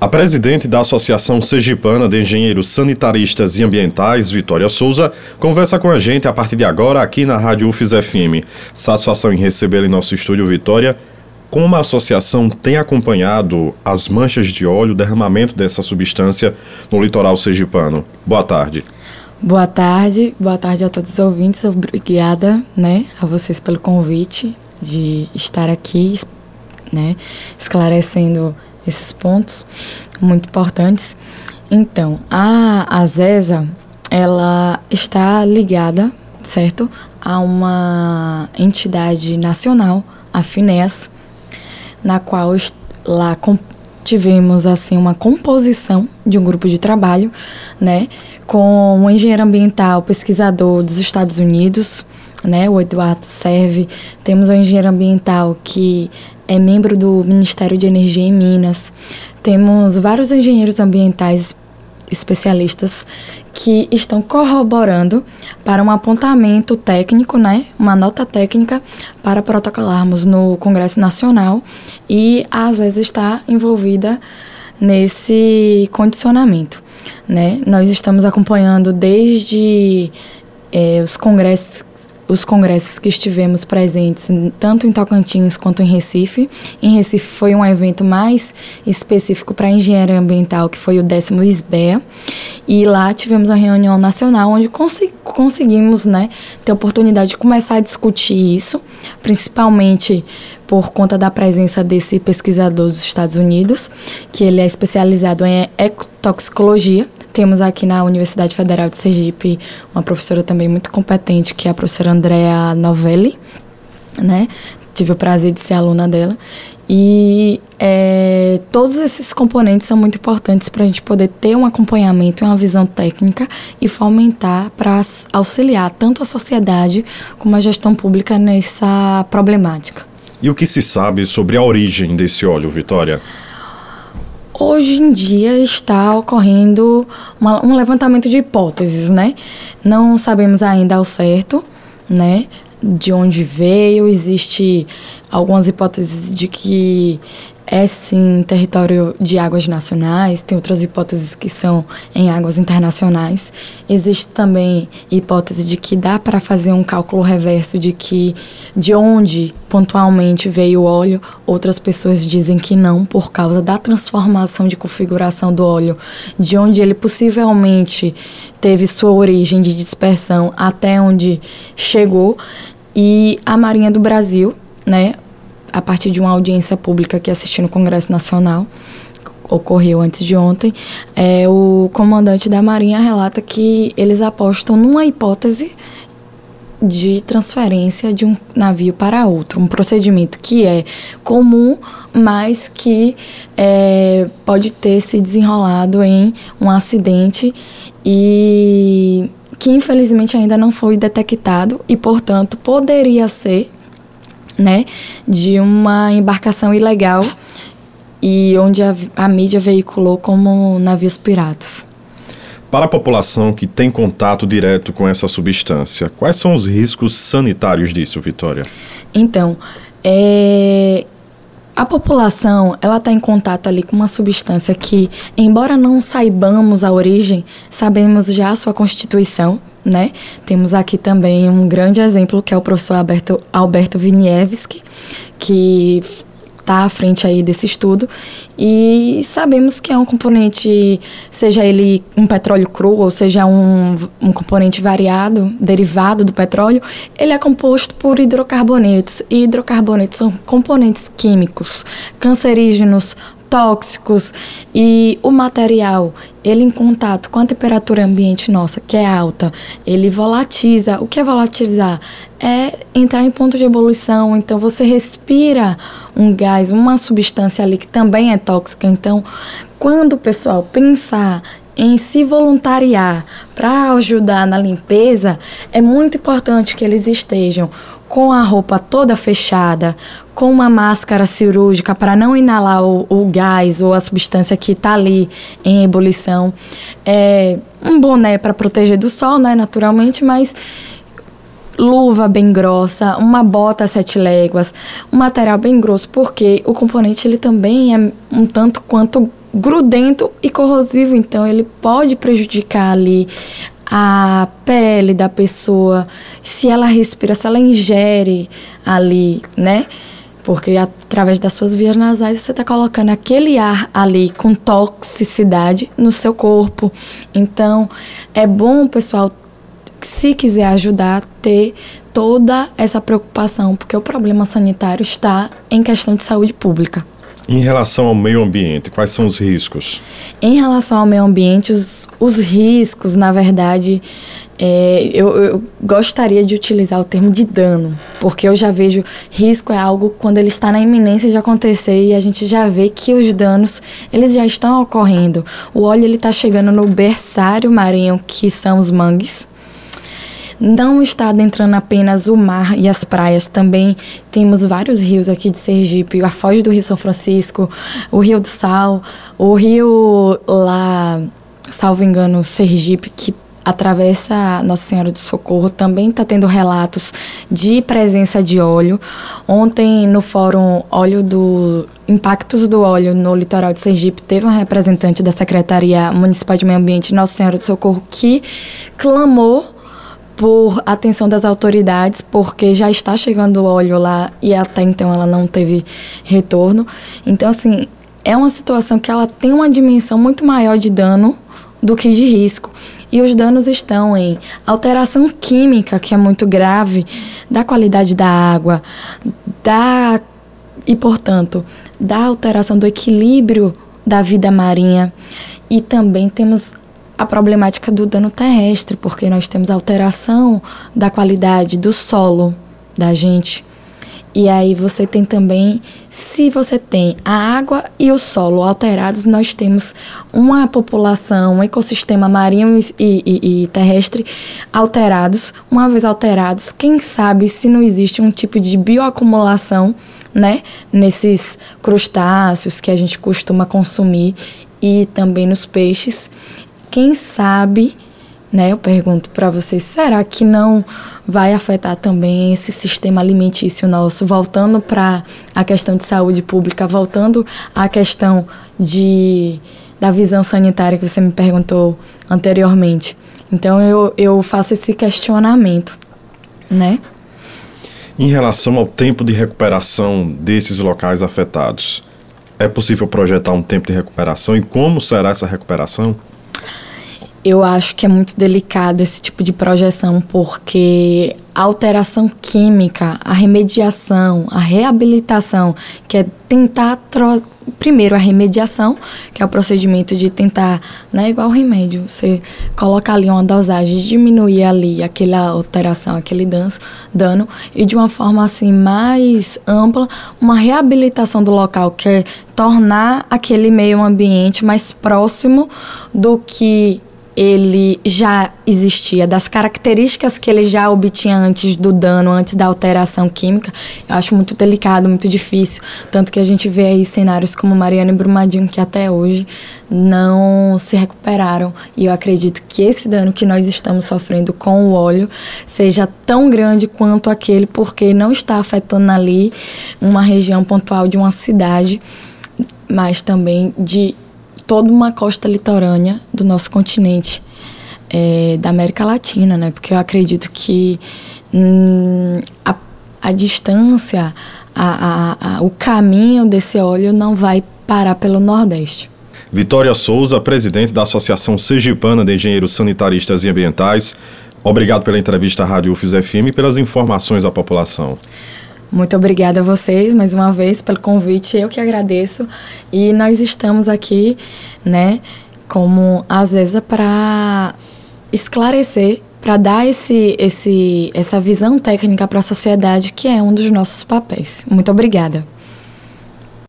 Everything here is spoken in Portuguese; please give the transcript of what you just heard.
A presidente da Associação Sergipana de Engenheiros Sanitaristas e Ambientais, Vitória Souza, conversa com a gente a partir de agora aqui na Rádio UFIS FM. Satisfação em recebê-la em nosso estúdio, Vitória. Como a associação tem acompanhado as manchas de óleo, o derramamento dessa substância no litoral sergipano? Boa tarde. Boa tarde, boa tarde a todos os ouvintes. Obrigada, né, a vocês pelo convite de estar aqui, né, esclarecendo esses pontos muito importantes. Então, a Azesa, ela está ligada, certo, a uma entidade nacional, a FINES, na qual lá tivemos assim uma composição de um grupo de trabalho, né, com um engenheiro ambiental, pesquisador dos Estados Unidos, né, o Eduardo Serve, temos um engenheiro ambiental que é membro do Ministério de Energia em Minas. Temos vários engenheiros ambientais especialistas que estão corroborando para um apontamento técnico, né, uma nota técnica para protocolarmos no Congresso Nacional e a ASES está envolvida nesse condicionamento, né? Nós estamos acompanhando desde é, os congressos os congressos que estivemos presentes, tanto em Tocantins quanto em Recife. Em Recife foi um evento mais específico para engenharia ambiental, que foi o décimo ISBEA. E lá tivemos uma reunião nacional onde consegui, conseguimos né, ter a oportunidade de começar a discutir isso, principalmente por conta da presença desse pesquisador dos Estados Unidos, que ele é especializado em ecotoxicologia, temos aqui na Universidade Federal de Sergipe uma professora também muito competente, que é a professora Andrea Novelli, né? Tive o prazer de ser aluna dela. E é, todos esses componentes são muito importantes para a gente poder ter um acompanhamento uma visão técnica e fomentar para auxiliar tanto a sociedade como a gestão pública nessa problemática. E o que se sabe sobre a origem desse óleo, Vitória? Hoje em dia está ocorrendo uma, um levantamento de hipóteses, né? Não sabemos ainda ao certo, né? De onde veio, existe algumas hipóteses de que é sim território de águas nacionais, tem outras hipóteses que são em águas internacionais. Existe também hipótese de que dá para fazer um cálculo reverso de que de onde pontualmente veio o óleo, outras pessoas dizem que não por causa da transformação de configuração do óleo, de onde ele possivelmente teve sua origem de dispersão até onde chegou. E a Marinha do Brasil, né, a partir de uma audiência pública que assisti no Congresso Nacional, ocorreu antes de ontem, é, o comandante da Marinha relata que eles apostam numa hipótese de transferência de um navio para outro, um procedimento que é comum, mas que é, pode ter se desenrolado em um acidente e que infelizmente ainda não foi detectado e, portanto, poderia ser né, de uma embarcação ilegal e onde a, a mídia veiculou como navios piratas. Para a população que tem contato direto com essa substância, quais são os riscos sanitários disso, Vitória? Então, é, a população ela está em contato ali com uma substância que, embora não saibamos a origem, sabemos já a sua constituição, né? Temos aqui também um grande exemplo que é o professor Alberto, Alberto Vinievski, que está à frente aí desse estudo e sabemos que é um componente, seja ele um petróleo cru ou seja um, um componente variado, derivado do petróleo, ele é composto por hidrocarbonetos e hidrocarbonetos são componentes químicos cancerígenos, tóxicos e o material, ele em contato com a temperatura ambiente nossa, que é alta, ele volatiza. O que é volatilizar? É entrar em ponto de ebulição, então você respira um gás, uma substância ali que também é tóxica. Então, quando o pessoal pensar em se voluntariar para ajudar na limpeza, é muito importante que eles estejam com a roupa toda fechada, com uma máscara cirúrgica para não inalar o, o, gás ou a substância que está ali em ebulição, é, um boné para proteger do sol, né, naturalmente, mas luva bem grossa, uma bota sete léguas, um material bem grosso, porque o componente ele também é um tanto quanto grudento e corrosivo, então ele pode prejudicar ali a pele da pessoa, se ela respira, se ela ingere ali, né? Porque através das suas vias nasais você está colocando aquele ar ali com toxicidade no seu corpo. Então é bom, pessoal, se quiser ajudar, ter toda essa preocupação, porque o problema sanitário está em questão de saúde pública. Em relação ao meio ambiente, quais são os riscos? Em relação ao meio ambiente, os, os riscos, na verdade, é, eu, eu, gostaria de utilizar o termo de dano, porque eu já vejo risco é algo quando ele está na iminência de acontecer e a gente já vê que os danos eles já estão ocorrendo. O óleo ele está chegando no berçário marinho que são os mangues não está adentrando apenas o mar e as praias, também temos vários rios aqui de Sergipe, a foz do Rio São Francisco, o Rio do Sal, o rio lá, salvo engano, Sergipe, que atravessa Nossa Senhora do Socorro, também está tendo relatos de presença de óleo. Ontem, no fórum Óleo do Impactos do Óleo no Litoral de Sergipe, teve um representante da Secretaria Municipal de Meio Ambiente Nossa Senhora do Socorro que clamou por atenção das autoridades, porque já está chegando óleo lá e até então ela não teve retorno. Então, assim, é uma situação que ela tem uma dimensão muito maior de dano do que de risco. E os danos estão em alteração química, que é muito grave, da qualidade da água, da e, portanto, da alteração do equilíbrio da vida marinha. E também temos a problemática do dano terrestre, porque nós temos alteração da qualidade do solo da gente. E aí você tem também, se você tem a água e o solo alterados, nós temos uma população, um ecossistema marinho e, e, e, terrestre alterados. Uma vez alterados, quem sabe se não existe um tipo de bioacumulação, né, nesses crustáceos que a gente costuma consumir e também nos peixes. Quem sabe, né? Eu pergunto para vocês, será que não vai afetar também esse sistema alimentício nosso, voltando para a questão de saúde pública, voltando à questão de da visão sanitária que você me perguntou anteriormente. Então eu, eu faço esse questionamento, né? Em relação ao tempo de recuperação desses locais afetados, é possível projetar um tempo de recuperação e como será essa recuperação? Eu acho que é muito delicado esse tipo de projeção, porque a alteração química, a remediação, a reabilitação, que é tentar. Primeiro, a remediação, que é o procedimento de tentar, né, igual o remédio, você coloca ali uma dosagem, diminuir ali aquela alteração, aquele dano, e de uma forma assim mais ampla, uma reabilitação do local, que é tornar aquele meio ambiente mais próximo do que ele já existia, das características que ele já obtinha antes do dano, antes da alteração química, eu acho muito delicado, muito difícil. Tanto que a gente vê aí cenários como Mariana e Brumadinho, que até hoje não se recuperaram. E eu acredito que esse dano que nós estamos sofrendo com o óleo seja tão grande quanto aquele, porque não está afetando ali uma região pontual de uma cidade, mas também de toda uma costa litorânea do nosso continente, é, da América Latina, né? Porque eu acredito que hum, a, a distância, a, a, o caminho desse óleo não vai parar pelo Nordeste. Vitória Souza, presidente da Associação Sergipana de Engenheiros Sanitaristas e Ambientais, obrigado pela entrevista à Rádio UFIS FM e pelas informações à população. Muito obrigada a vocês mais uma vez pelo convite. Eu que agradeço. E nós estamos aqui, né, como às vezes para esclarecer, para dar esse, esse, essa visão técnica para a sociedade, que é um dos nossos papéis. Muito obrigada.